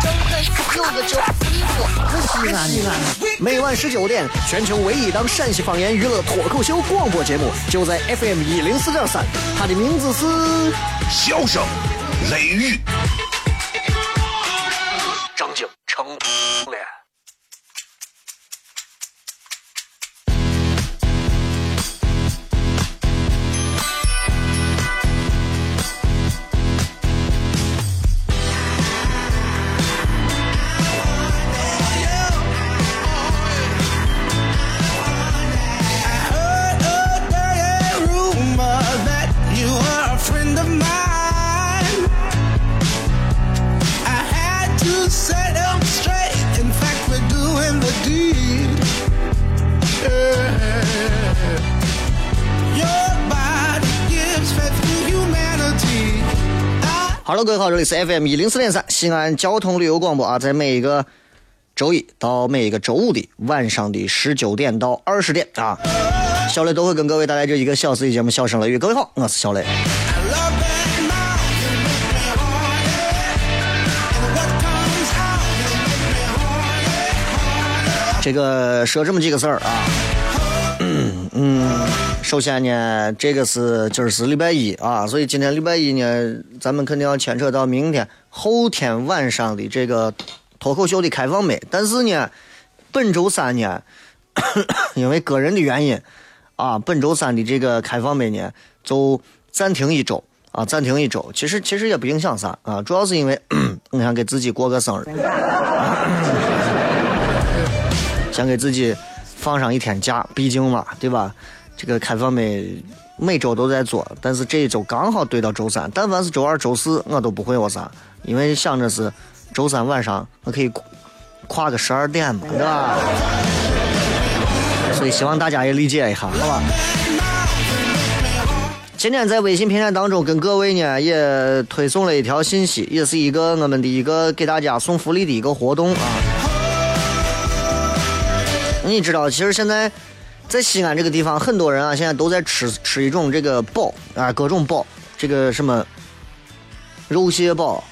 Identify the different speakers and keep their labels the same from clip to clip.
Speaker 1: 张张张个叫衣服，西安西安。每晚十九点，全球唯一档陕西方言娱乐脱口秀广播节目，就在 FM 一零四点三，它的名字是《
Speaker 2: 笑声雷雨》。
Speaker 1: Hello，各位好，这里是 FM 一零四点三西安交通旅游广播啊，在每一个周一到每一个周五的晚上的十九点到二十点啊，小雷都会跟各位带来这一个小时的节目《笑声雷雨》。各位好，我是小雷。这个说这么几个事儿啊，嗯嗯。首先呢，这个是今儿是礼拜一啊，所以今天礼拜一呢，咱们肯定要牵扯到明天、后天晚上的这个脱口秀的开放麦。但是呢，本周三呢，因为个人的原因啊，本周三的这个开放麦呢就暂停一周啊，暂停一周。其实其实也不影响啥啊，主要是因为 我想给自己过个生日，想给自己放上一天假，毕竟嘛，对吧？这个开放麦每周都在做，但是这一周刚好对到周三。但凡是周二、周四，我都不会我啥，因为想着是周三晚上我可以跨个十二点嘛，对吧？所以希望大家也理解一下，好吧？今天在微信平台当中跟各位呢也推送了一条信息，也是一个我们的一个给大家送福利的一个活动啊。你知道，其实现在。在西安这个地方，很多人啊，现在都在吃吃一种这个煲啊，各种煲，这个什么肉蟹煲、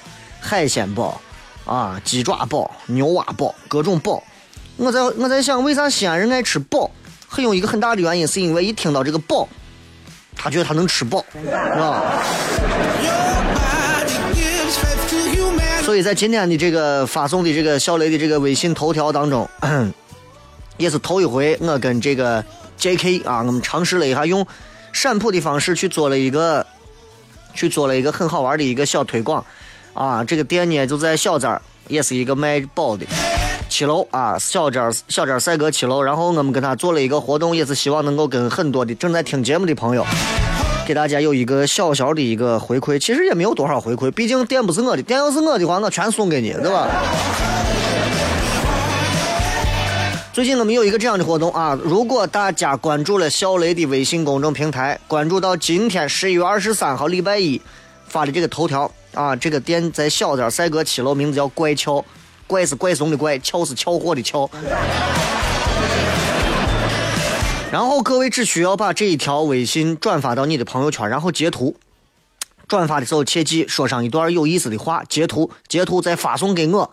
Speaker 1: 海鲜煲啊、鸡爪煲、牛蛙煲，各种煲。我在我在想，为啥西安人爱吃煲？很有一个很大的原因，是因为一听到这个煲，他觉得他能吃饱，是吧？所以在今天的这个发送的这个小雷的这个微信头条当中。也是头一回，我跟这个 J.K. 啊，我们尝试了一下用陕普的方式去做了一个，去做了一个很好玩的一个小推广啊。这个店呢就在小寨儿，也是一个卖包的七楼啊，小寨儿小寨儿赛格七楼。然后我们跟他做了一个活动，也是希望能够跟很多的正在听节目的朋友，给大家有一个小小的一个回馈。其实也没有多少回馈，毕竟店不是我的，店要是我的话，我全送给你，对吧？最近我们有一个这样的活动啊，如果大家关注了小雷的微信公众平台，关注到今天十一月二十三号礼拜一发的这个头条啊，这个店在小寨赛格七楼，名字叫怪俏，怪是怪怂的怪，俏是俏货的俏。然后各位只需要把这一条微信转发到你的朋友圈，然后截图，转发的时候切记说上一段有意思的话，截图截图再发送给我，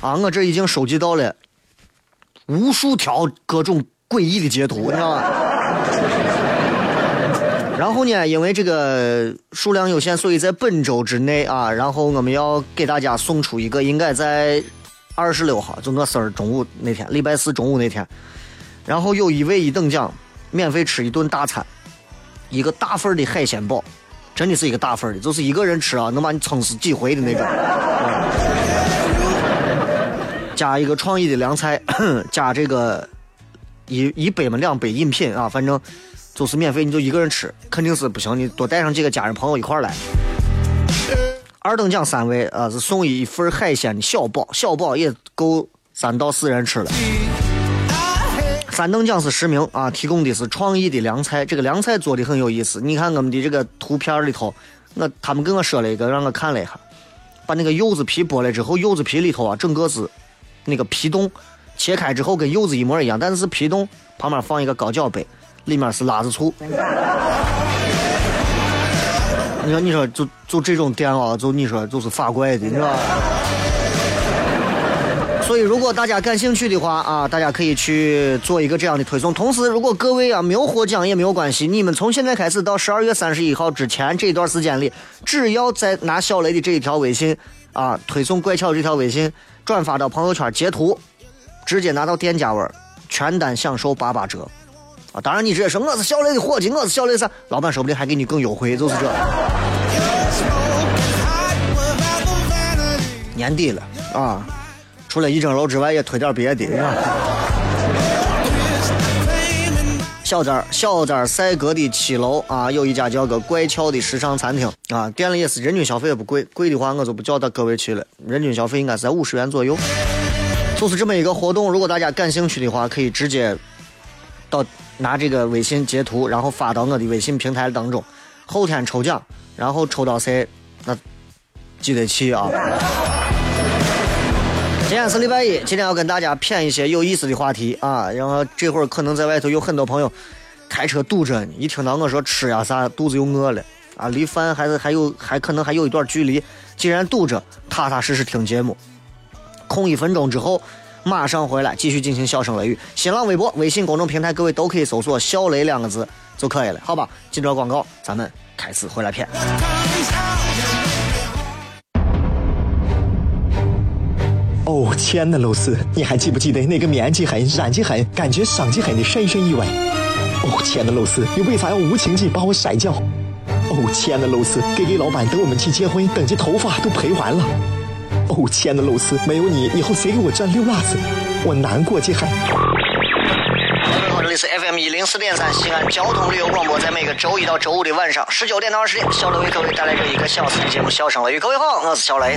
Speaker 1: 啊，我这已经收集到了。无数条各种诡异的截图，你知道吧？然后呢，因为这个数量有限，所以在本周之内啊，然后我们要给大家送出一个，应该在二十六号，就我生日中午那天，礼拜四中午那天，然后有一位一等奖，免费吃一顿大餐，一个大份的海鲜煲，真的是一个大份的，就是一个人吃啊，能把你撑死几回的那种。加一个创意的凉菜，加这个一一杯嘛两杯饮品啊，反正就是免费，你就一个人吃肯定是不行，你多带上几个家人朋友一块来。二等奖三位啊是送一份海鲜的小煲，小煲也够三到四人吃了。三等奖是实名啊，提供的是创意的凉菜，这个凉菜做的很有意思。你看我们的这个图片里头，我他们跟我说了一个，让我看了一下，把那个柚子皮剥了之后，柚子皮里头啊，整个是那个皮冻，切开之后跟柚子一模一样，但是皮冻，旁边放一个高脚杯，里面是辣子醋。你说，你说，就就这种店啊，就你说就是法怪的，是吧？所以，如果大家感兴趣的话啊，大家可以去做一个这样的推送。同时，如果各位啊没有获奖也没有关系，你们从现在开始到十二月三十一号之前这一段时间里，只要在拿小雷的这一条微信啊推送怪巧这条微信转发到朋友圈截图，直接拿到店家位，全单享受八八折啊！当然，你直接说我是小雷的伙计，我是小雷啥，老板说不定还给你更优惠，就是这。年底了啊！除了一整楼之外，也推点别的。啊小寨儿，小寨儿赛格的七楼啊，有一家叫个怪俏的时尚餐厅啊，店里也是人均消费也不贵，贵的话我就不叫他各位去了，人均消费应该是在五十元左右。就是这么一个活动，如果大家感兴趣的话，可以直接到拿这个微信截图，然后发到我的微信平台当中，后天抽奖，然后抽到谁，那记得去啊。今天是礼拜一，今天要跟大家谝一些有意思的话题啊。然后这会儿可能在外头有很多朋友开车堵着呢，一听到我说吃呀啥，肚子又饿了啊，离饭还是还有还可能还有一段距离。既然堵着，踏踏实实听节目。空一分钟之后，马上回来继续进行笑声雷雨。新浪微博、微信公众平台，各位都可以搜索“小雷”两个字就可以了，好吧？进段广告，咱们开始回来片。
Speaker 3: 哦，亲爱的露丝，你还记不记得那个面积狠、染技狠、感觉伤及狠的深深意外？哦，亲爱的露丝，你为啥要无情地把我甩掉？哦，亲爱的露丝给给老板等我们去结婚，等这头发都赔完了。哦，亲爱的露丝，没有你，以后谁给我赚溜辣子？我难过极狠。
Speaker 1: 各位好，这里是 FM 一零四点三西安交通旅游广播，在每个周一到周五的晚上十九点到二十点，小雷为各位带来这一个小时的节目《笑声雷》。各位好，我是小雷。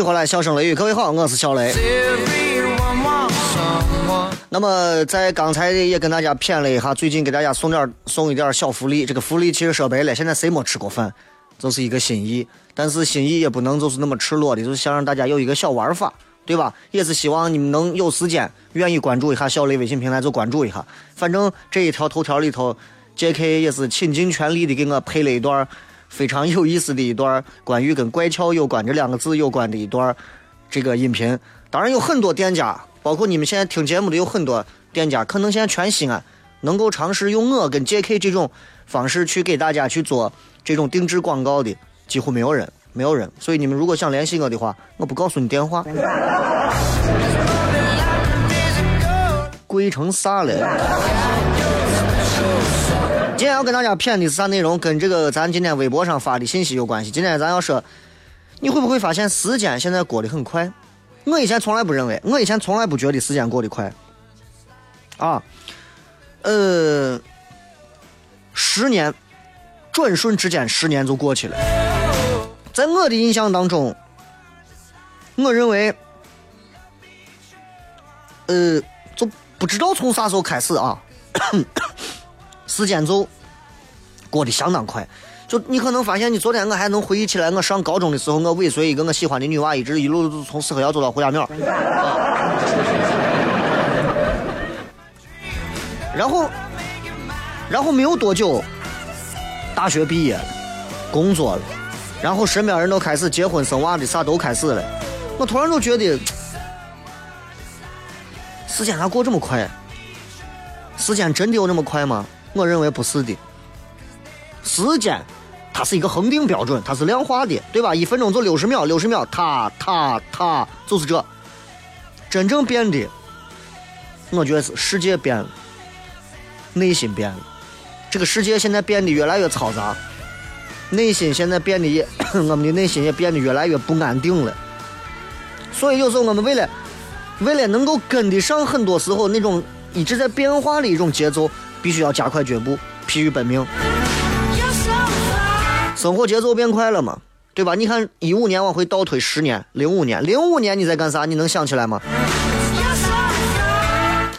Speaker 1: 续回来，笑声雷雨。各位好，我是小雷。那么在刚才也跟大家谝了一下，最近给大家送点送一点小福利。这个福利其实说白了，现在谁没吃过饭，就是一个心意。但是心意也不能就是那么赤裸的，就是想让大家有一个小玩法，对吧？也是希望你们能有时间，愿意关注一下小雷微信平台就关注一下。反正这一条头条里头，J.K. 也是倾尽全力的给我配了一段非常有意思的一段关于跟“怪俏”有关这两个字有关的一段这个音频。当然有很多店家，包括你们现在听节目的有很多店家，可能现在全西安能够尝试用我跟 J.K. 这种方式去给大家去做这种定制广告的，几乎没有人，没有人。所以你们如果想联系我的话，我不告诉你电话。贵成啥了？今天要跟大家谝的是啥内容？跟这个咱今天微博上发的信息有关系。今天咱要说，你会不会发现时间现在过得很快？我以前从来不认为，我以前从来不觉得时间过得快。啊，呃，十年，转瞬之间，十年就过去了。在我的印象当中，我认为，呃，就不知道从啥时候开始啊，咳咳时间就过得相当快。就你可能发现，你昨天我还能回忆起来，我上高中的时候，我尾随一个我喜欢的女娃，一直一路从四合窑走到胡家庙。然后，然后没有多久，大学毕业了，工作了，然后身边人都开始结婚生娃的啥都开始了，我突然就觉得，时间咋过这么快？时间真的有那么快吗？我认为不是的。时间它是一个恒定标准，它是量化的，对吧？一分钟就六十秒，六十秒，它它它就是这。真正变的，我觉得是世界变了，内心变了。这个世界现在变得越来越嘈杂，内心现在变得也，我们的内心也变得越来越不安定了。所以有时候我们为了为了能够跟得上很多时候那种一直在变化的一种节奏，必须要加快脚步，疲于奔命。生活节奏变快了嘛，对吧？你看一五年往回倒推十年，零五年，零五年你在干啥？你能想起来吗？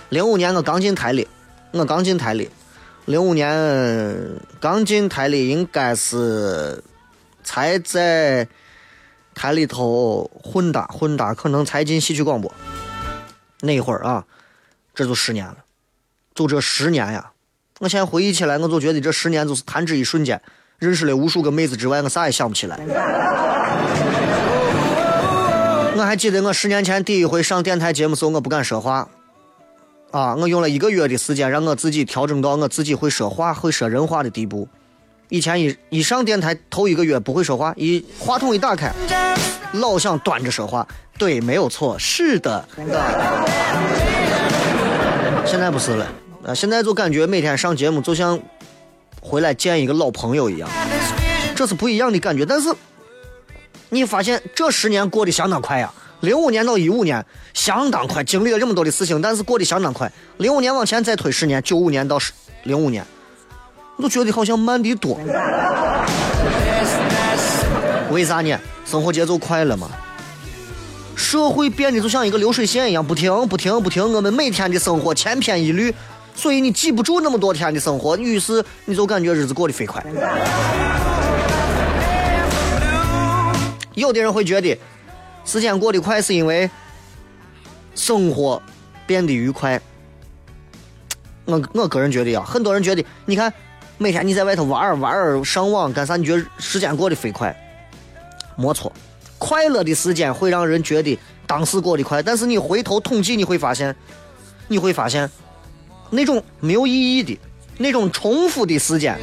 Speaker 1: 零五年我刚进台里，我刚进台里，零五年刚进台里应该是才在台里头混打混打，可能才进戏曲广播那会儿啊，这就十年了，就这十年呀！我现在回忆起来，我就觉得这十年就是弹指一瞬间。认识了无数个妹子之外，我啥也想不起来。我还记得我十年前第一回上电台节目时候，我不敢说话，啊，我用了一个月的时间让我自己调整到我自己会说话、会说人话的地步。以前一一上电台头一个月不会说话，一话筒一打开，老想端着说话。对，没有错，是的。现在不是了，啊，现在就感觉每天上节目就像。回来见一个老朋友一样，这是不一样的感觉。但是你发现这十年过得相当快呀，零五年到一五年相当快，经历了这么多的事情，但是过得相当快。零五年往前再推十年，九五年到十零五年，我觉得好像慢的多。为啥呢？生活节奏快了嘛，社会变得就像一个流水线一样，不停不停不停，我们每天的生活千篇一律。所以你记不住那么多天的生活，于是你就感觉日子过得飞快。有的人会觉得时间过得快是因为生活变得愉快。我我个人觉得啊，很多人觉得，你看每天你在外头玩儿玩儿上网干啥？你觉得时间过得飞快？没错，快乐的时间会让人觉得当时过得快，但是你回头统计，你会发现，你会发现。那种没有意义的、那种重复的时间，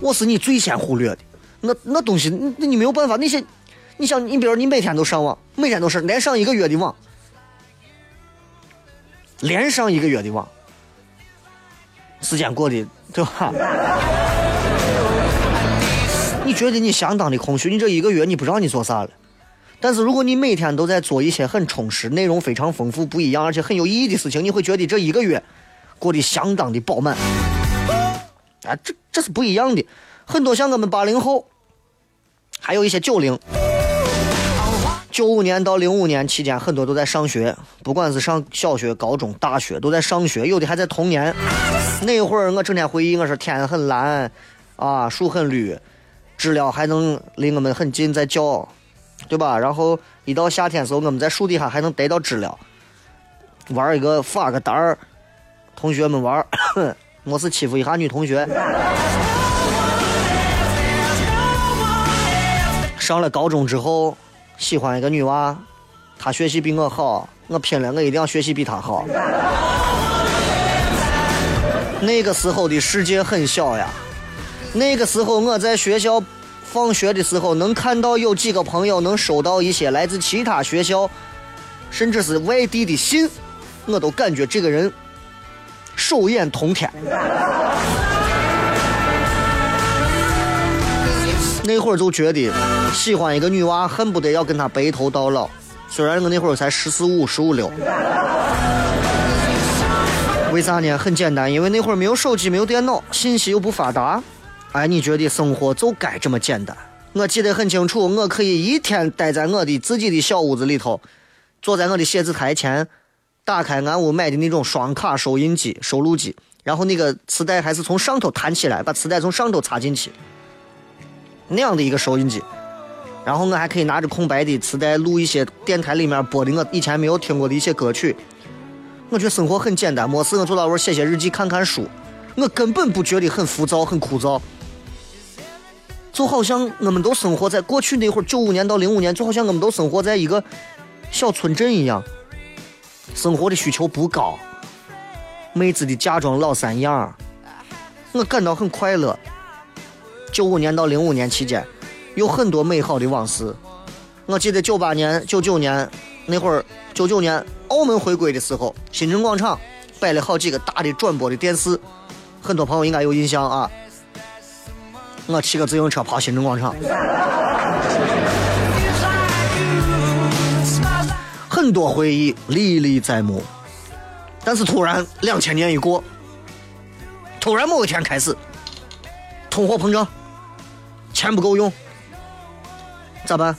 Speaker 1: 我是你最先忽略的。那那东西，那你没有办法。那些，你想，你比如你每天都上网，每天都是连上一个月的网，连上一个月的网，时间过得对吧？你觉得你相当的空虚，你这一个月你不知道你做啥了。但是如果你每天都在做一些很充实、内容非常丰富、不一样而且很有意义的事情，你会觉得这一个月。过得相当的饱满，啊，这这是不一样的。很多像我们八零后，还有一些九零，九五年到零五年期间，很多都在上学，不管是上小学、高中、大学，都在上学，有的还在童年。那会儿我整天回忆，我说天很蓝，啊，树很绿，知了还能离我们很近在叫，对吧？然后一到夏天时候，我们在树底下还能逮到知了，玩一个发个呆儿。同学们玩儿，没事欺负一下女同学。上了高中之后，喜欢一个女娃，她学习比我好，我拼了，我一定要学习比她好。那个时候的世界很小呀，那个时候我在学校放学的时候，能看到有几个朋友能收到一些来自其他学校，甚至是外地的信，我都感觉这个人。手眼通天。那会儿就觉得喜欢一个女娃，恨不得要跟她白头到老。虽然我那会儿才十四五、十五六。为啥呢？很简单，因为那会儿没有手机，没有电脑，信息又不发达。哎，你觉得生活就该这么简单？我记得很清楚，我可以一天待在我的自己的小屋子里头，坐在我的写字台前。打开俺屋买的那种双卡收音机、收录机，然后那个磁带还是从上头弹起来，把磁带从上头插进去，那样的一个收音机。然后我还可以拿着空白的磁带录一些电台里面播的我以前没有听过的一些歌曲。我觉得生活很简单，没事我坐到屋写写日记、看看书，我根本不觉得很浮躁、很枯燥。就好像我们都生活在过去那会儿，九五年到零五年，就好像我们都生活在一个小村镇一样，生活的需求不高，妹子的嫁妆老三样，我感到很快乐。九五年到零五年期间，有很多美好的往事。我记得九八年、九九年那会儿，九九年澳门回归的时候，新城广场摆了好几个大的转播的电视，很多朋友应该有印象啊。我骑个自行车跑新城广场，很多回忆历历在目。但是突然两千年一过，突然某一天开始，通货膨胀，钱不够用，咋办？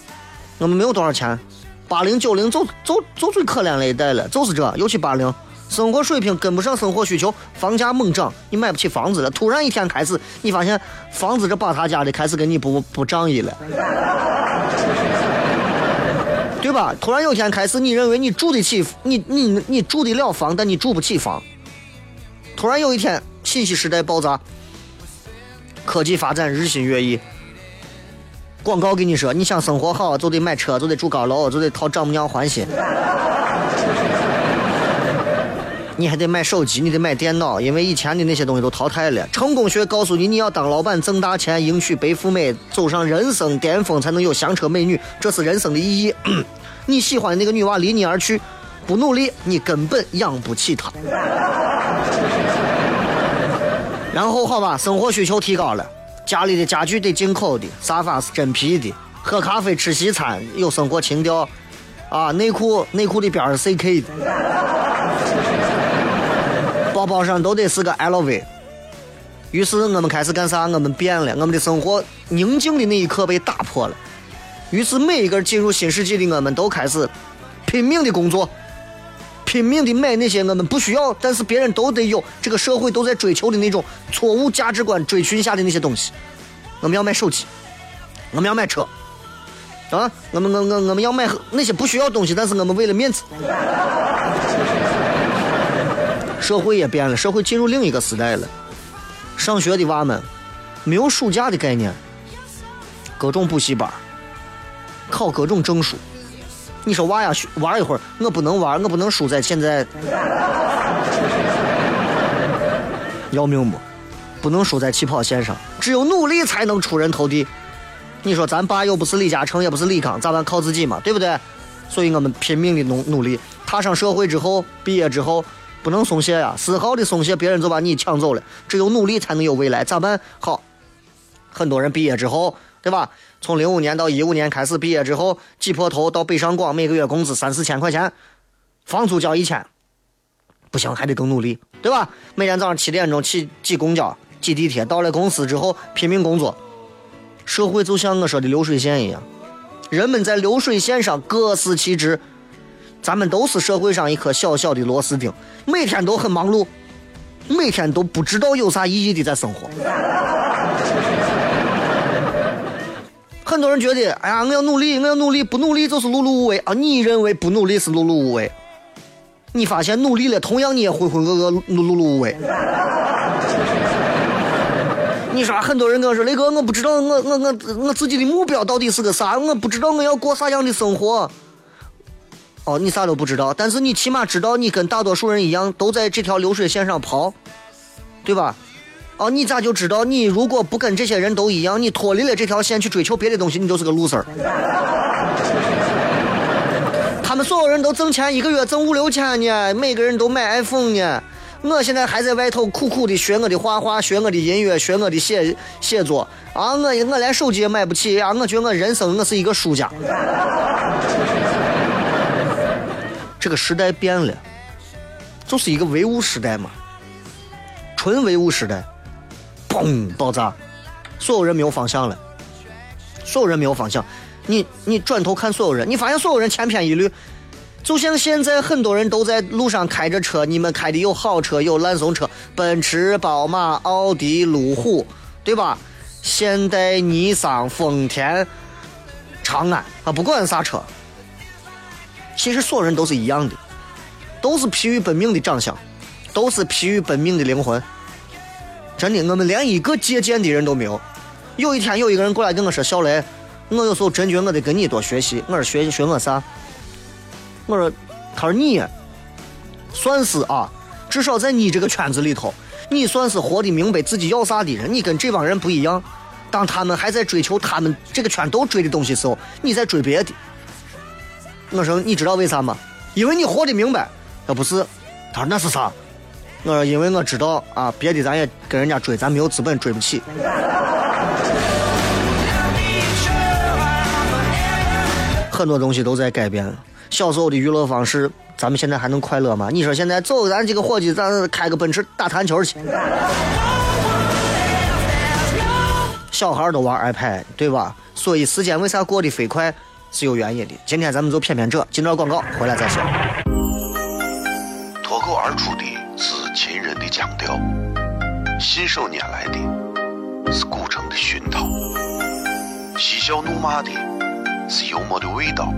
Speaker 1: 我们没有多少钱，八零九零就就就最可怜了一代了，就是这，尤其八零，生活水平跟不上生活需求，房价猛涨，你买不起房子了。突然一天开始，你发现房子这把他家的开始跟你不不仗义了，对吧？突然有一天开始，你认为你住得起，你你你住得了房，但你住不起房。突然有一天，信息时代爆炸，科技发展日新月异。广告跟你说，你想生活好，就得买车，就得住高楼，就得讨丈母娘欢心。你还得买手机，你得买电脑，因为以前的那些东西都淘汰了。成功学告诉你，你要当老板，挣大钱，迎娶白富美，走上人生巅峰，才能有香车美女，这是人生的意义。你喜欢的那个女娃离你而去，不努力，你根本养不起她。然后好吧，生活需求提高了。家里的家具得进口的，沙发是真皮的，喝咖啡吃西餐有生活情调，啊，内裤内裤的边是 CK 的，包包上都得是个 LV。于是我们开始干啥？我们变了，我们的生活宁静的那一刻被打破了。于是每一个进入新世纪的我们都开始拼命的工作，拼命的买那些我们不需要，但是别人都得有，这个社会都在追求的那种错误价值观追寻下的那些东西。我们要买手机，我们要买车，啊，我们我我我们要买那些不需要东西，但是我们为了面子。社会也变了，社会进入另一个时代了。上学的娃们没有暑假的概念，各种补习班，考各种证书。你说娃呀，玩一会儿，我不能玩，我不能输在现在，要命不？不能输在起跑线上，只有努力才能出人头地。你说咱爸又不是李嘉诚，也不是李康，咋办？靠自己嘛，对不对？所以我们拼命的努努力，踏上社会之后，毕业之后不能松懈呀，丝毫的松懈，别人就把你抢走了。只有努力才能有未来，咋办？好，很多人毕业之后，对吧？从零五年到一五年开始毕业之后，挤破头到北上广，每个月工资三四千块钱，房租交一千，不行还得更努力，对吧？每天早上七点钟起挤公交、挤地铁，到了公司之后拼命工作。社会就像我说的流水线一样，人们在流水线上各司其职，咱们都是社会上一颗小小的螺丝钉，每天都很忙碌，每天都不知道有啥意义的在生活。很多人觉得，哎呀，我要努力，我要努力，不努力就是碌碌无为啊！你认为不努力是碌碌无为？你发现努力了，同样你也浑浑噩噩、碌碌碌无为。你说很多人跟我说，雷哥，我不知道我我我我自己的目标到底是个啥，我不知道我要过啥样的生活。哦，你啥都不知道，但是你起码知道你跟大多数人一样，都在这条流水线上跑，对吧？哦，你咋就知道你如果不跟这些人都一样，你脱离了这条线去追求别的东西，你就是个 loser。他们所有人都挣钱，一个月挣五六千呢，每个人都买 iPhone 呢。我现在还在外头苦苦的学我的画画，学我的音乐，学我的写写作啊！我我连手机也买不起啊！我觉得我人生我是一个输家。这个时代变了，就是一个唯物时代嘛，纯唯物时代。砰！爆炸，所有人没有方向了，所有人没有方向。你你转头看所有人，你发现所有人千篇一律。就像现在很多人都在路上开着车，你们开的有好车有烂怂车，奔驰、宝马、奥迪、路虎，对吧？现代、尼桑、丰田、长安啊，不管啥车，其实所有人都是一样的，都是疲于奔命的长相，都是疲于奔命的灵魂。真的，我们连一个借鉴的人都没有。有一天有一个人过来跟我说：“小雷，我有时候真觉得我得跟你多学习。”我说：“学学我啥？”我说：“他说你算是啊，至少在你这个圈子里头，你算是活的明白自己要啥的人。你跟这帮人不一样。当他们还在追求他们这个圈都追的东西时候，你在追别的。”我说：“你知道为啥吗？因为你活得明白。”他不是，他说那是啥？我说因为我知道啊，别的咱也跟人家追，咱没有资本追不起。很多东西都在改变。小时候的娱乐方式，咱们现在还能快乐吗？你说现在走，咱几个伙计，咱开个奔驰打弹球去。小孩都玩 iPad，对吧？所以时间为啥过得飞快是有原因的。今天咱们就偏偏这，进段广告回来再说。
Speaker 2: 脱口而出的是秦人的腔调，信手拈来的是古城的熏陶，嬉笑怒骂的是幽默的味道，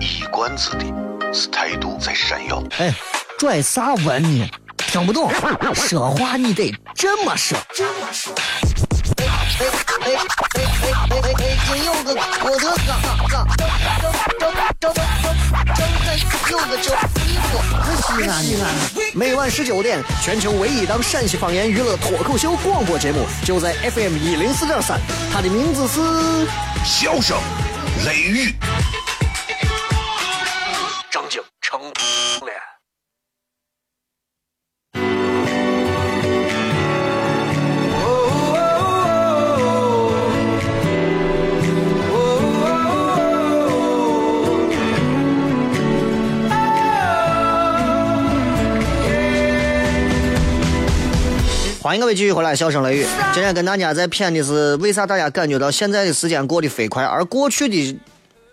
Speaker 2: 一冠子的是态度在闪耀。
Speaker 1: 哎，拽啥文呢？听不懂，说话你得这么说。哎个郭德纲，纲，张张张张张张有个叫李波，西安西安。每晚十九点，全球唯一档陕西方言娱乐脱口秀广播节目，就在 FM 一零四点三，它的名字是《
Speaker 2: 笑声雷雨》。
Speaker 1: 欢迎各位继续回来，笑声雷雨。今天跟大家在谝的是，为啥大家感觉到现在的时间过得飞快，而过去的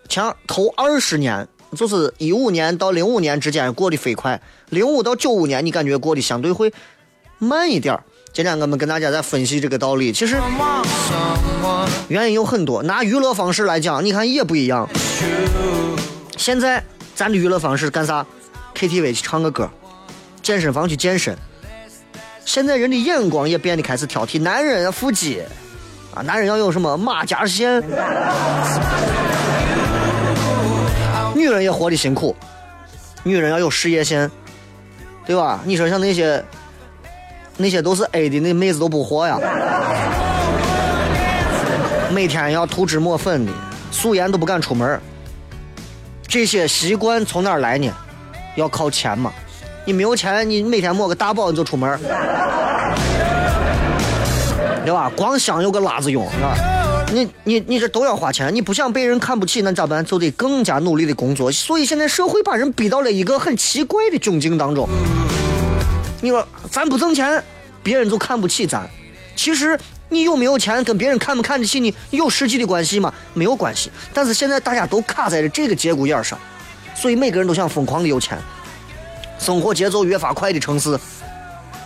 Speaker 1: 前头二十年，就是一五年到零五年之间过得飞快，零五到九五年你感觉过得相对会慢一点儿。今天我们跟大家在分析这个道理，其实原因有很多。拿娱乐方式来讲，你看也不一样。现在咱的娱乐方式干啥？KTV 去唱个歌，健身房去健身。现在人的眼光也变得开始挑剔，男人要腹肌，啊，男人要有什么马甲线，女人也活得辛苦，女人要有事业线，对吧？你说像那些那些都是 A 的那妹子都不活呀，每天要涂脂抹粉的，素颜都不敢出门这些习惯从哪来呢？要靠钱嘛。你没有钱，你每天抹个大宝你就出门，对吧？光香有个拉子用，是吧？你你你这都要花钱，你不想被人看不起，那咋办？就得更加努力的工作。所以现在社会把人逼到了一个很奇怪的窘境当中。你说咱不挣钱，别人就看不起咱。其实你有没有钱跟别人看不看得起你有实际的关系吗？没有关系。但是现在大家都卡在了这个节骨眼上，所以每个人都想疯狂的有钱。生活节奏越发快的城市，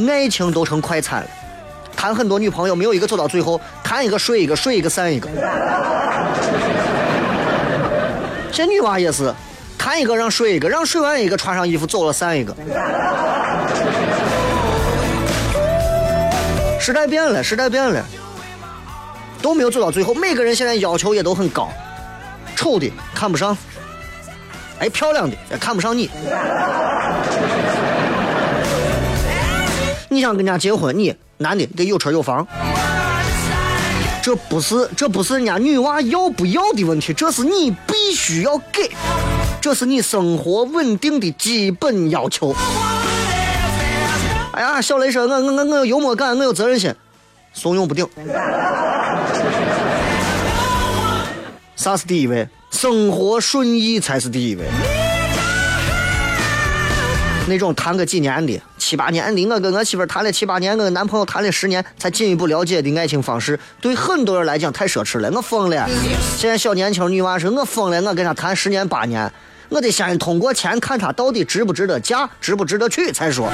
Speaker 1: 爱情都成快餐了。谈很多女朋友，没有一个走到最后，谈一个睡一个，睡一个散一个。这女娃也是，谈一个让睡一个，让睡完一个穿上衣服走了散一个。时代变了，时代变了，都没有走到最后。每个人现在要求也都很高，丑的看不上，哎，漂亮的也看不上你。你想跟人家结婚，你男的得有车有房，这不是这不是人家女娃要不要的问题，这是你必须要给，这是你生活稳定的基本要求。哎呀，小雷说，我我我我有幽默感，我有责任心，怂恿不顶。啥是第一位？生活顺意才是第一位。那种谈个几年的、七八年的，我跟我媳妇谈了七八年，我跟男朋友谈了十年，才进一步了解的爱情方式，对很多人来讲太奢侈了。我疯了！现在小年轻女娃说，我疯了，我跟她谈十年八年，我得先通过钱看她到底值不值得嫁，值不值得娶才说，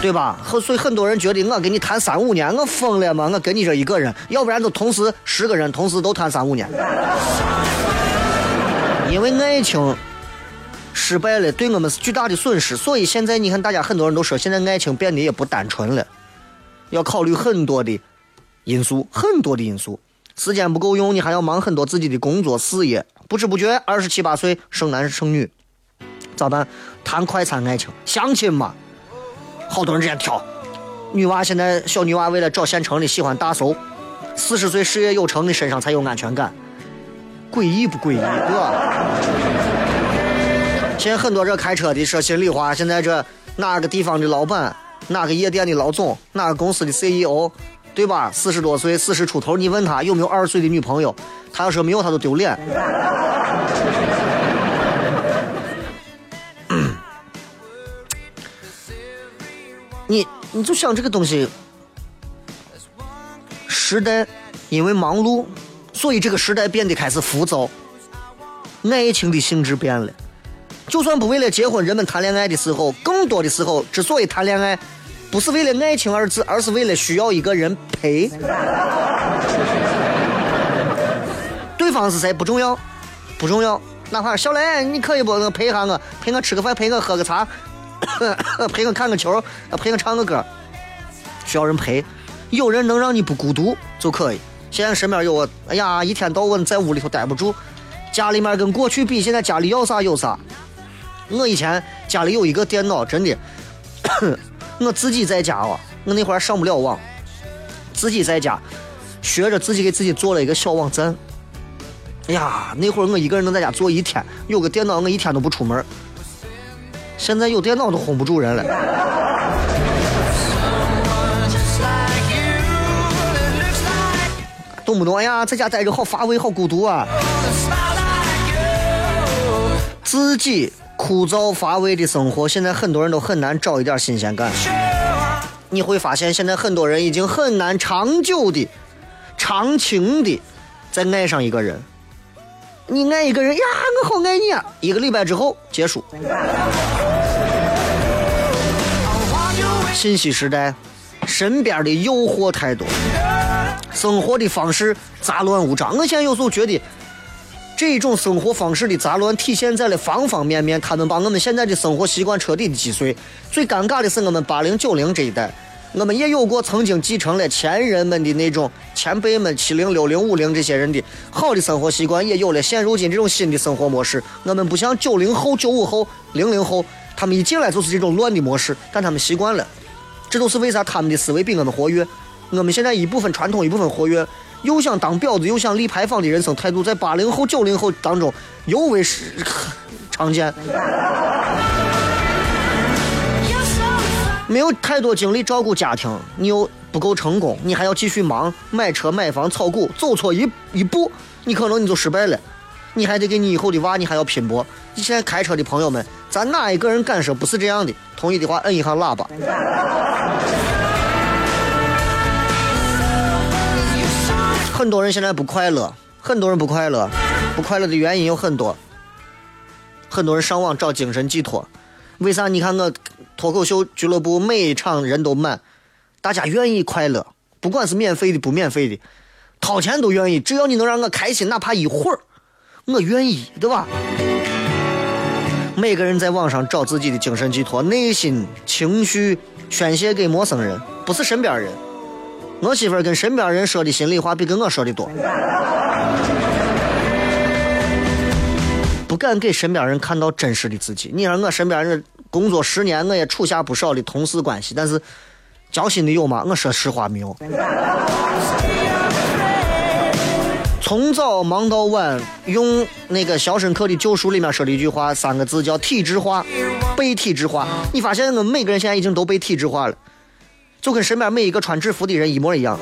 Speaker 1: 对吧？很所以很多人觉得我跟你谈三五年，我疯了吗？我跟你这一个人，要不然就同时十个人同时都谈三五年，因为爱情。失败了，对我们是巨大的损失。所以现在你看，大家很多人都说，现在爱情变得也不单纯了，要考虑很多的因素，很多的因素。时间不够用，你还要忙很多自己的工作事业，不知不觉二十七八岁生男生女，咋办？谈快餐爱情，相亲嘛，好多人之间挑。女娃现在小女娃为了找现成的，喜欢大搜，四十岁事业有成的身上才有安全感，诡异不诡异？对吧？现在很多这开车的说心里话，现在这哪个地方的老板，哪个夜店的老总，哪个公司的 CEO，对吧？四十多岁，四十出头，你问他有没有二十岁的女朋友，他要说没有，他都丢脸。你你就想这个东西，时代因为忙碌，所以这个时代变得开始浮躁，爱情的性质变了。就算不为了结婚，人们谈恋爱的时候，更多的时候之所以谈恋爱，不是为了爱情二字，而是为了需要一个人陪。对方是谁不重要，不重要。哪怕小雷，你可以不陪下我，陪我吃个饭，陪我喝个茶，陪我看个球，陪我唱个歌，需要人陪。有人能让你不孤独就可以。现在身边有我，哎呀，一天到晚在屋里头待不住，家里面跟过去比，现在家里要啥有啥。我以前家里有一个电脑，真的，我自己在家啊，我那会儿上不了网，自己在家学着自己给自己做了一个小网站。哎呀，那会儿我一个人能在家做一天，有个电脑我一天都不出门。现在有电脑都哄不住人了。
Speaker 4: Just like you, it looks like
Speaker 1: 动不动哎呀，在家待着好乏味，好孤独啊！自己枯燥乏味的生活，现在很多人都很难找一点新鲜感。你会发现，现在很多人已经很难长久的、长情的再爱上一个人。你爱一个人呀，我好爱你啊！一个礼拜之后结束。信息时代，身边的诱惑太多，生活的方式杂乱无章。我现在有时候觉得，这种生活方式的杂乱体现在了方方面面，他们把我们现在的生活习惯彻底的击碎。最尴尬的是，我们八零九零这一代，我们也有过曾经继承了前人们的那种前辈们七零六零五零这些人的好的生活习惯，也有了现如今这种新的生活模式。我们不像九零后、九五后、零零后，他们一进来就是这种乱的模式，但他们习惯了。这都是为啥他们的思维比我们活跃。我们现在一部分传统，一部分活跃，又想当婊子，又想立牌坊的人生态度，在八零后、九零后当中尤为是 常见。没有太多精力照顾家庭，你又不够成功，你还要继续忙买车、买房、炒股，走错一一步，你可能你就失败了。你还得给你以后的娃，你还要拼搏。你现在开车的朋友们，咱哪一个人敢说不是这样的？同意的话，摁一下喇叭。很多人现在不快乐，很多人不快乐，不快乐的原因有很多。很多人上网找精神寄托，为啥？你看我脱口秀俱乐部每一场人都满，大家愿意快乐，不管是免费的不免费的，掏钱都愿意，只要你能让我开心，哪怕一会儿，我愿意，对吧？每个人在网上找自己的精神寄托，内心情绪宣泄给陌生人，不是身边人。我媳妇儿跟身边人说的心里话比跟我说的多，不敢给身边人看到真实的自己。你让我身边人工作十年，我也处下不少的同事关系，但是交心的有吗？我说实话没有。从早忙到晚，用那个《肖申克的救赎》里面说的一句话，三个字叫体制化，被体制化。你发现我们每个人现在已经都被体制化了，就跟身边每一个穿制服的人一模一样。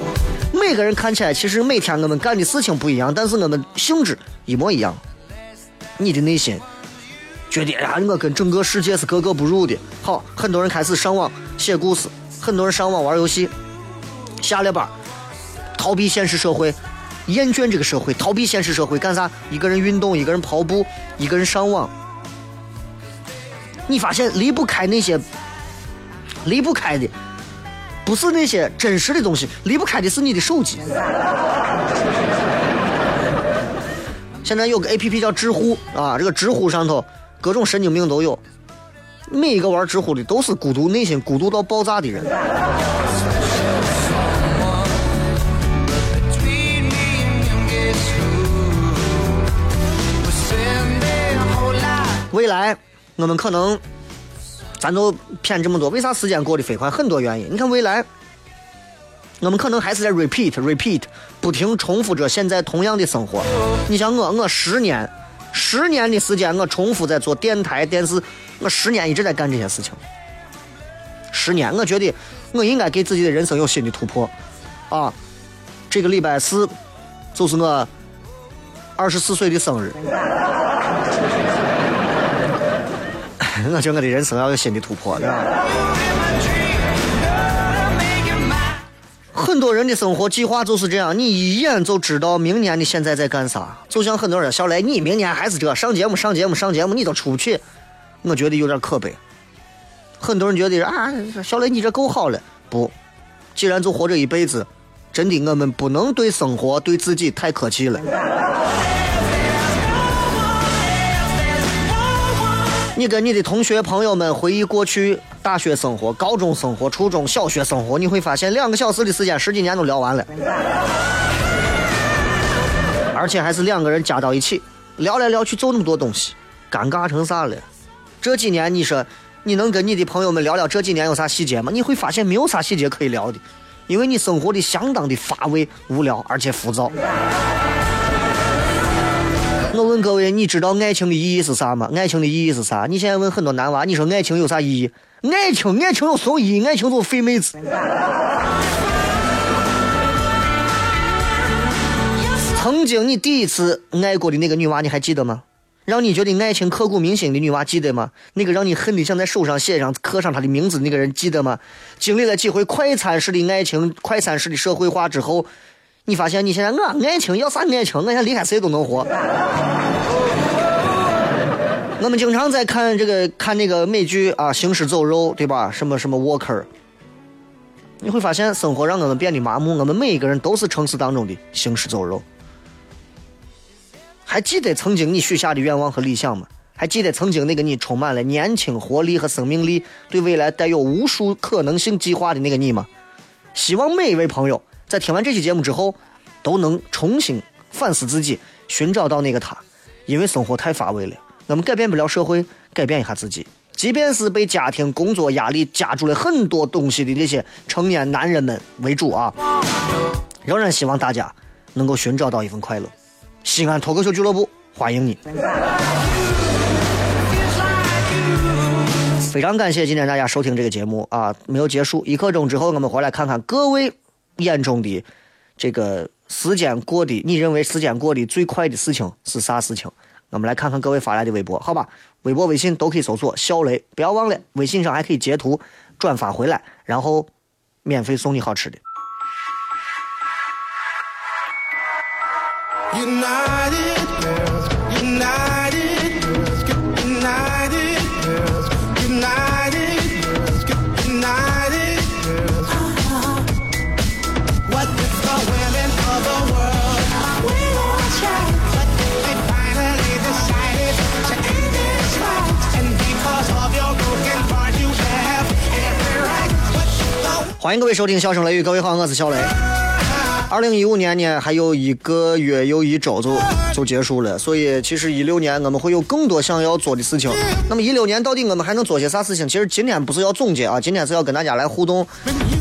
Speaker 1: 每个人看起来其实每天我们干的事情不一样，但是我们性质一模一样。你的内心觉得，呀，我跟整个世界是格格不入的。好，很多人开始上网写故事，很多人上网玩游戏，下了班逃避现实社会，厌倦这个社会，逃避现实社会干啥？一个人运动，一个人跑步，一个人上网。你发现离不开那些，离不开的不是那些真实的东西，离不开的是你的手机。现在有个 A P P 叫知乎啊，这个知乎上头各种神经病都有，每一个玩知乎的都是孤独、内心孤独到爆炸的人。未来我们可能，咱都骗这么多，为啥时间过得飞快？很多原因。你看未来，我们可能还是在 repeat repeat，不停重复着现在同样的生活。你像我，我十年，十年的时间，我重复在做电台、电视，我十年一直在干这些事情。十年，我觉得我应该给自己的人生有新的突破，啊，这个礼拜四就是我二十四岁的生日，我觉得我的人生要有新的突破，对吧？很多人的生活计划就是这样，你一眼就知道明年你现在在干啥。就像很多人小雷，你明年还是这上节目、上节目、上节目，你都出不去，我觉得有点可悲。很多人觉得啊，小雷你这够好了，不，既然就活这一辈子，真的我们不能对生活、对自己太客气了。你跟你的同学朋友们回忆过去大学生活、高中生活、初中小学生活，你会发现两个小时的时间，十几年都聊完了，而且还是两个人加到一起，聊来聊去就那么多东西，尴尬成啥了？这几年你说你能跟你的朋友们聊聊这几年有啥细节吗？你会发现没有啥细节可以聊的，因为你生活的相当的乏味、无聊，而且浮躁。各位，你知道爱情的意义是啥吗？爱情的意义是啥？你现在问很多男娃，你说爱情有啥意义？爱情，爱情有什么意？爱情就是废妹子。曾经你第一次爱过的那个女娃，你还记得吗？让你觉得爱情刻骨铭心的女娃，记得吗？那个让你恨得想在手上写上刻上她的名字的那个人，记得吗？经历了几回快餐式的爱情、快餐式的社会化之后，你发现你现在我爱情要啥爱情？我现在离开谁都能活。我们经常在看这个看那个美剧啊，《行尸走肉》，对吧？什么什么 Walker，你会发现生活让我们变得麻木，我们每一个人都是城市当中的行尸走肉。还记得曾经你许下的愿望和理想吗？还记得曾经那个你充满了年轻活力和生命力，对未来带有无数可能性计划的那个你吗？希望每一位朋友在听完这期节目之后，都能重新反思自己，寻找到那个他。因为生活太乏味了，我们改变不了社会，改变一下自己。即便是被家庭、工作压力夹住了很多东西的那些成年男人们为主啊，仍然希望大家能够寻找到一份快乐。西安脱口秀俱乐部欢迎你。非常感谢今天大家收听这个节目啊，没有结束，一刻钟之后我们回来看看各位眼中的这个时间过的，你认为时间过的最快的事情是啥事情？我们来看看各位发来的微博，好吧？微博、微信都可以搜索“小雷”，不要忘了，微信上还可以截图转发回来，然后免费送你好吃的。
Speaker 5: United
Speaker 1: 欢迎各位收听《笑声雷雨》，各位好，我是小雷。二零一五年呢，还有一个月又一周就就结束了，所以其实一六年我们会有更多想要做的事情。那么一六年到底我们还能做些啥事情？其实今天不是要总结啊，今天是要跟大家来互动。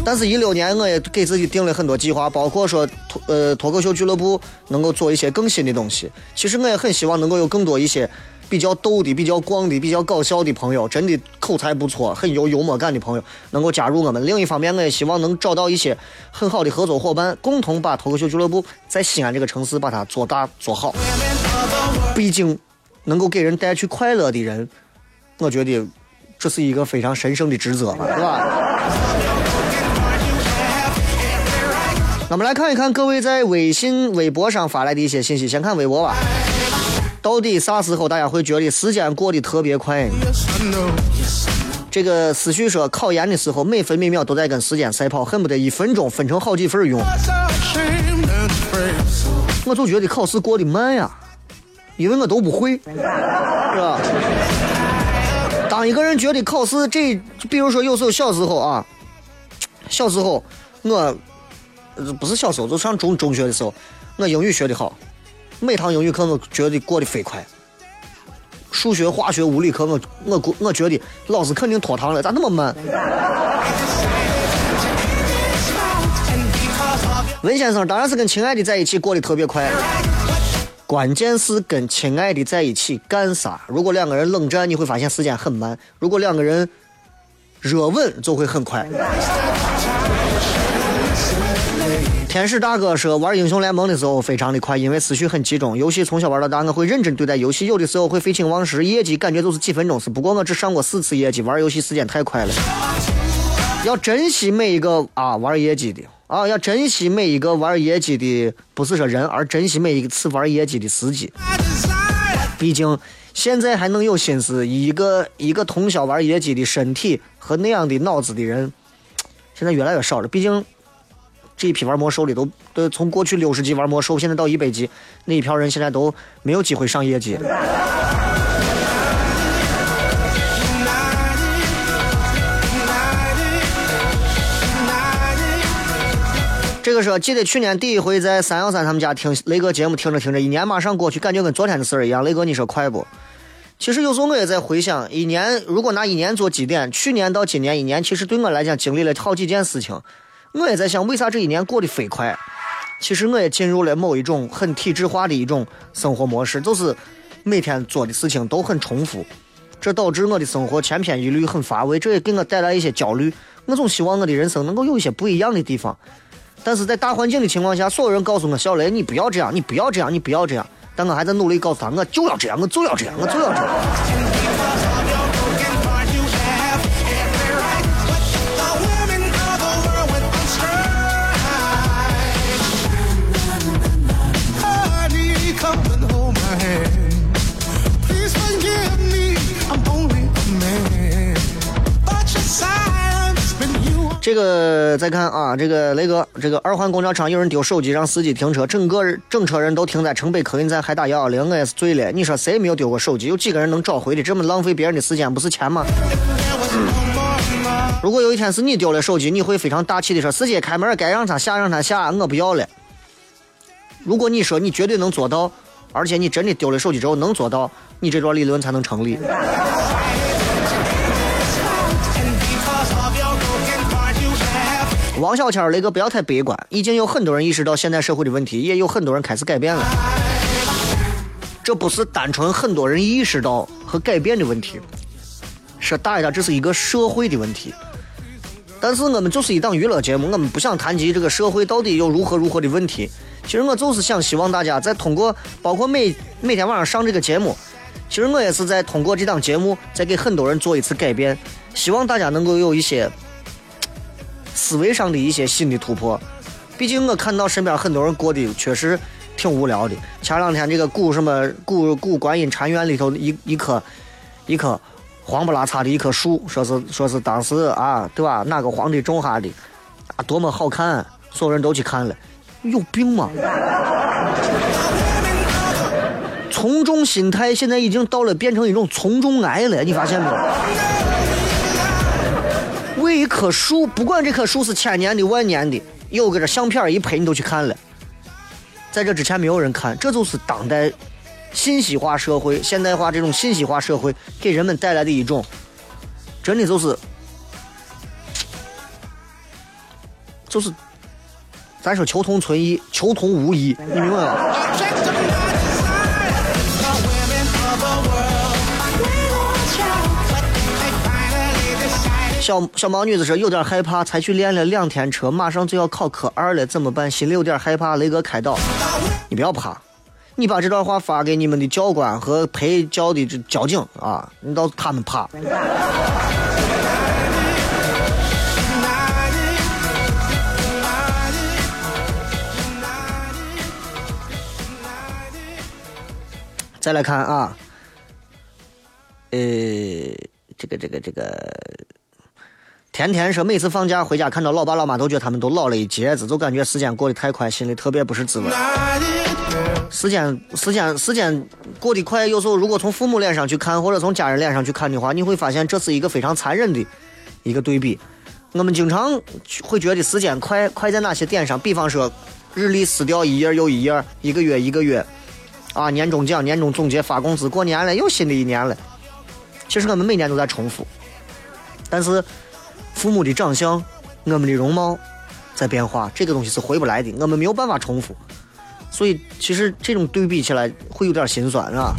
Speaker 1: 但是，一六年我也给自己定了很多计划，包括说脱呃脱口秀俱乐部能够做一些更新的东西。其实我也很希望能够有更多一些比较逗的、比较光的、比较搞笑的朋友，真的口才不错、很有幽默感的朋友能够加入我们。另一方面，我也希望能找到一些很好的合作伙伴，共同把脱口秀俱乐部在西安这个城市把它做大做好。毕竟，能够给人带去快乐的人，我觉得这是一个非常神圣的职责吧，对吧？那我们来看一看各位在微信、微博上发来的一些信息。先看微博吧，到底啥时候大家会觉得时间过得特别快？这个思绪说，考研的时候每分每秒都在跟时间赛跑，恨不得一分钟分成好几份用。我就觉得考试过得慢呀，因为我都不会，是吧？当一个人觉得考试这，比如说有时候小时候啊，小时候我不是小时候，就上中中学的时候，我英语学得好，每堂英语课我觉得过得飞快。数学、化学、物理课，我我我觉得老师肯定拖堂了，咋那么慢？文先生当然是跟亲爱的在一起过得特别快，关键是跟亲爱的在一起干啥？如果两个人冷战，你会发现时间很慢；如果两个人热吻，就会很快。天使大哥说，玩英雄联盟的时候非常的快，因为思绪很集中。游戏从小玩到大，我会认真对待游戏，有的时候会废寝忘食，业绩感觉就是几分钟事。不过我只上过四次业绩，玩游戏时间太快了，要珍惜每一个啊玩业绩的啊，要珍惜每一个玩业绩的，不是说人，而珍惜每一次玩业绩的时机。毕竟现在还能有心思一个一个通宵玩业绩的身体和那样的脑子的人，现在越来越少了。毕竟这一批玩魔兽的都都从过去六十级玩魔兽，现在到一百级，那一票人现在都没有机会上业绩。这个说，记得去年第一回在三幺三他们家听雷哥节目，听着听着，一年马上过去，感觉跟昨天的事儿一样。雷哥，你说快不？其实有时候我也在回想，一年如果拿一年做基点，去年到今年一年，其实对我来讲经历了好几件事情。我也在想，为啥这一年过得飞快？其实我也进入了某一种很体制化的一种生活模式，就是每天做的事情都很重复，这导致我的生活千篇一律，很乏味，这也给我带来一些焦虑。我总希望我的人生能够有一些不一样的地方。但是在大环境的情况下，所有人告诉我小雷，你不要这样，你不要这样，你不要这样。但我还在努力告诉他，我就要这样，我就要这样，我就要这样。这个再看啊，这个雷哥，这个二环公交场有人丢手机让司机停车，整个整车人都停在城北客运站，还打幺幺零，我也是醉了。你说谁没有丢过手机？有几个人能找回的？这么浪费别人的时间，不是钱吗？如果有一天是你丢了手机，你会非常大气的说：“司机开门，该让他下让他下，我不要了。”如果你说你绝对能做到，而且你真的丢了手机之后能做到，你这段理论才能成立。王小谦儿那个不要太悲观，已经有很多人意识到现代社会的问题，也有很多人开始改变了。这不是单纯很多人意识到和改变的问题，说大一点，这是一个社会的问题。但是我们就是一档娱乐节目，我们不想谈及这个社会到底有如何如何的问题。其实我就是想希望大家在通过包括每每天晚上上这个节目，其实我也是在通过这档节目在给很多人做一次改变，希望大家能够有一些思维上的一些新的突破。毕竟我看到身边很多人过得确实挺无聊的。前两天这个古什么古古观音禅院里头一一棵一棵黄不拉碴的一棵树，说是说是当时啊，对吧？哪个皇帝种下的啊，多么好看，所有人都去看了。有病吗？从众心态现在已经到了变成一种从众癌了，你发现没有？为一棵树，不管这棵树是千年的、万年的，有个这相片一拍，你都去看了。在这之前没有人看，这就是当代信息化社会、现代化这种信息化社会给人们带来的一种，真的就是，就是，咱说求同存异，求同无异，你明白吗？小小毛女子说有点害怕，才去练了两天车，马上就要考科二了，怎么办？心里有点害怕，雷哥开导。你不要怕，你把这段话发给你们的教官和陪教的这交警啊，你到他们怕。再来看啊，呃，这个这个这个。天天说每次放假回家看到老爸老妈，都觉得他们都老了一截子，就感觉时间过得太快，心里特别不是滋味。时间时间时间过得快，有时候如果从父母脸上去看，或者从家人脸上去看的话，你会发现这是一个非常残忍的一个对比。我们经常会觉得时间快，快在哪些点上？比方说，日历撕掉一页又一页，一个月一个月，啊，年终奖、年终总结、发工资，过年了，又新的一年了。其实我们每年都在重复，但是父母的长相，我们的容貌在变化，这个东西是回不来的，我们没有办法重复。所以，其实这种对比起来会有点心酸，
Speaker 5: 啊？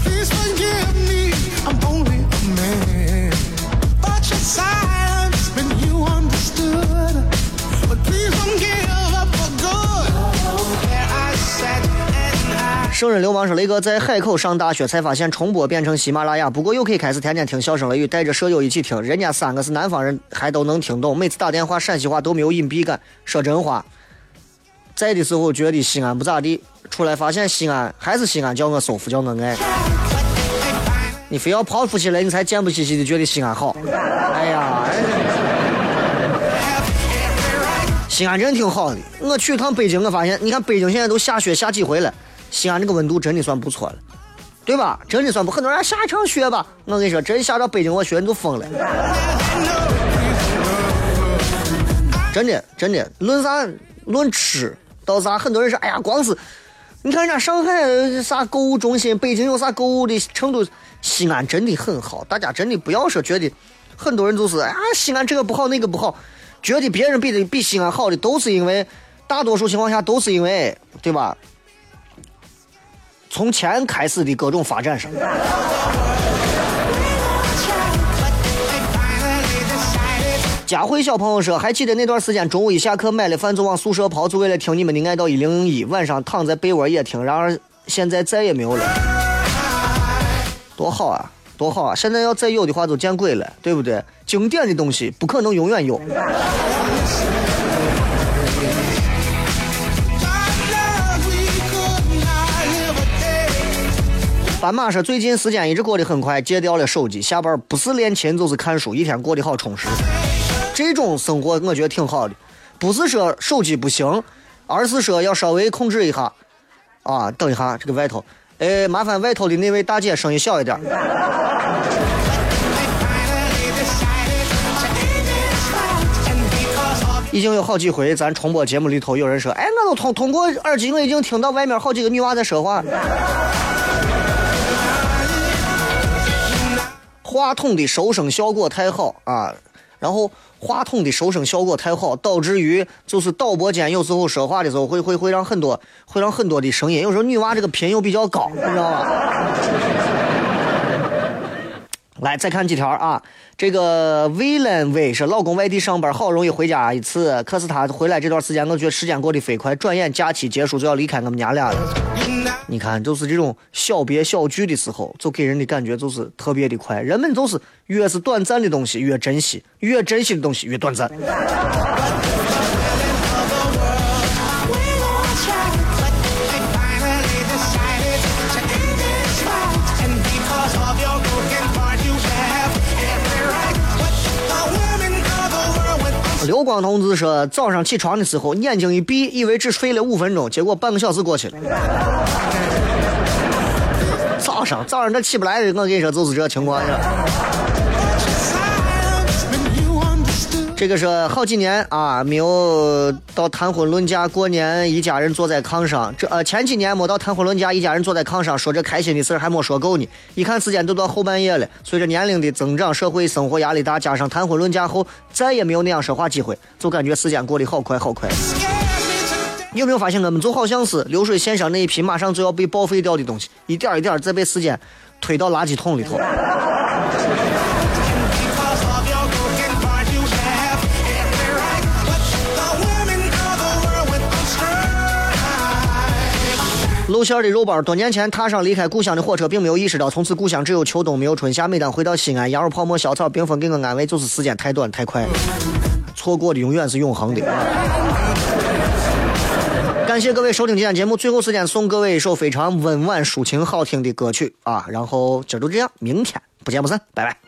Speaker 1: 圣人流氓说：“雷哥在海口上大学才发现重播变成喜马拉雅，不过又可以开始天天听笑声雷雨，带着舍友一起听。人家三个是南方人，还都能听懂。每次打电话陕西话都没有隐蔽感。说真话，在的时候觉得西安不咋地，出来发现西安还是西安，叫我舒服，叫我爱。你非要跑出去了，你才贱不兮兮的觉得西安好。哎呀，西安真挺好的。我去一趟北京，我发现，你看北京现在都下雪下几回了，西安这个温度真的算不错了，对吧？真的算不。很多人下一场雪吧，我跟你说，真下到北京，我雪你都疯了。真的，真的，论啥？论吃到啥？很多人说，哎呀，光是你看人家上海啥购物中心，北京有啥购物的程度，西安真的很好。大家真的不要说觉得，很多人就是哎呀，西安这个不好那个不好，觉得别人比的比西安好的，都是因为大多数情况下都是因为对吧？从前开始的各种发展上。佳慧小朋友说，还记得那段时间中午一下课买了饭就往宿舍跑，就为了听你们的《爱到一零一》，晚上躺在被窝也听。然而现在再也没有了，多好啊，多好啊！现在要再有的话，就见鬼了，对不对？经典的东西不可能永远有。斑马说，最近时间一直过得很快，戒掉了手机，下班不是练琴就是看书，一天过得好充实。这种生活我觉得挺好的，不是说手机不行，而是说要稍微控制一下。啊，等一下，这个外头，哎，麻烦外头的那位大姐声音小一点。已经有好几回，咱重播节目里头有人说，哎，我都通通过耳机，我已经听到外面好几个女娃在说话。话筒的收声效果太好啊，然后话筒的收声效果太好，导致于就是导播间有时候说话的时候会会会让很多会让很多的声音，有时候女娃这个频又比较高，你知道吧？来，再看几条啊。这个魏兰伟是老公外地上班，好容易回家一次，可是他回来这段时间，我觉得时间过得飞快，转眼假期结束就要离开我们娘俩了。你看，就是这种小别小聚的时候，就给人的感觉就是特别的快。人们就是越是短暂的东西越珍惜，越珍惜的东西越短暂。刘光同志说，早上起床的时候眼睛一闭，以为只睡了五分钟，结果半个小时过去了。早上早上这起不来的，我跟你说就是这情况。这个是好几年啊，没有到谈婚论嫁，过年一家人坐在炕上。这呃前几年没到谈婚论嫁，一家人坐在炕上说这开心的事儿还没说够呢。一看时间都到后半夜了，随着年龄的增长，社会生活压力大，加上谈婚论嫁后再也没有那样说话机会，就感觉时间过得好快好快。你有没有发现，我们就好像是流水线上那一批马上就要被报废掉的东西，一点一点在被时间推到垃圾桶里头。露馅的肉包，多年前踏上离开故乡的火车，并没有意识到从此故乡只有秋冬没有春夏。每当回到西安，羊肉泡馍、小炒、冰峰给我安慰，就是时间太短太快，错过的永远是永恒的。感谢各位收听今天节目，最后时间送各位一首非常温婉抒情、好听的歌曲啊！然后今儿就这样，明天不见不散，拜拜。